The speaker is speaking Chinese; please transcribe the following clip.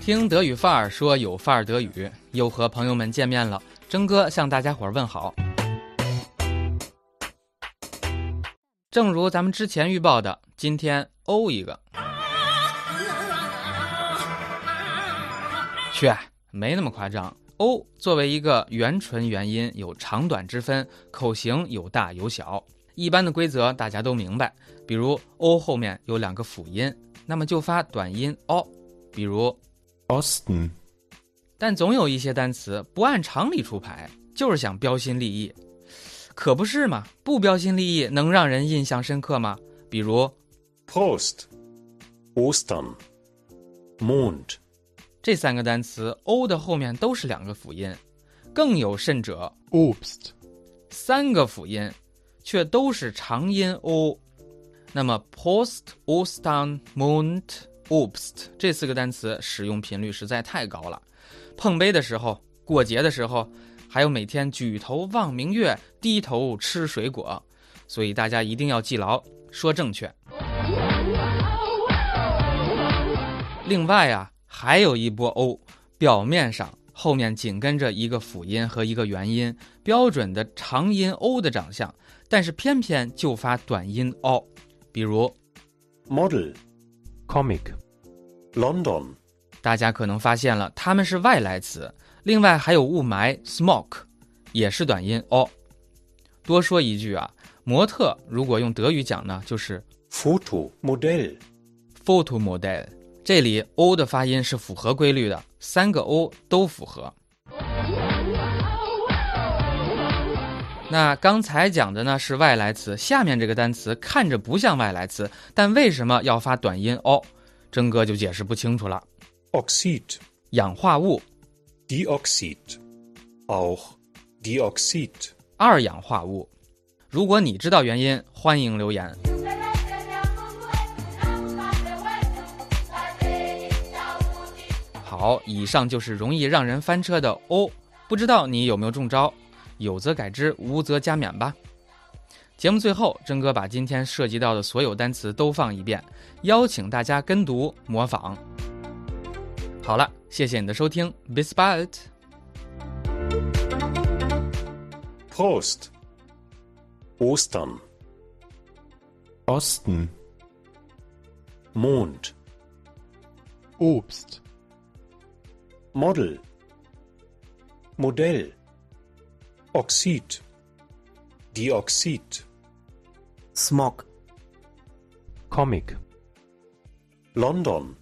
听德语范儿说有范儿德语，又和朋友们见面了。征哥向大家伙儿问好。正如咱们之前预报的，今天欧一个。去，没那么夸张。欧作为一个元唇元音，有长短之分，口型有大有小。一般的规则大家都明白，比如欧后面有两个辅音，那么就发短音 o，比如 Osten, 但总有一些单词不按常理出牌，就是想标新立异，可不是嘛？不标新立异能让人印象深刻吗？比如 Prost, Ostern, Mond, 这三个单词，o 的后面都是两个辅音，更有甚者，Obst, 三个辅音，却都是长音 o。那么 Post、Ostern、Mond、Oops，这四个单词使用频率实在太高了。碰杯的时候、过节的时候，还有每天举头望明月、低头吃水果，所以大家一定要记牢，说正确。另外啊，还有一波 o，表面上后面紧跟着一个辅音和一个元音，标准的长音 o 的长相，但是偏偏就发短音 o，比如 Model, Comic, London, 大家可能发现了，它们是外来词。另外还有雾霾 （smoke），也是短音 o。多说一句啊，模特如果用德语讲呢，就是 Photo Model。Photo Model。这里 o 的发音是符合规律的，三个 o 都符合。那刚才讲的呢是外来词，下面这个单词看着不像外来词，但为什么要发短音 o？征哥就解释不清楚了。Oxid, 氧化物，Dioxid, auch Dioxid, 二氧化物。如果你知道原因，欢迎留言。好，以上就是容易让人翻车的 o，不知道你有没有中招？有则改之，无则加勉吧。节目最后，真哥把今天涉及到的所有单词都放一遍，邀请大家跟读模仿。好了，谢谢你的收听，bis bald。Prost, Ostern, Osten, Mond, Obst, Model, Modell, Oxid, Dioxid, Smog. Comic, London,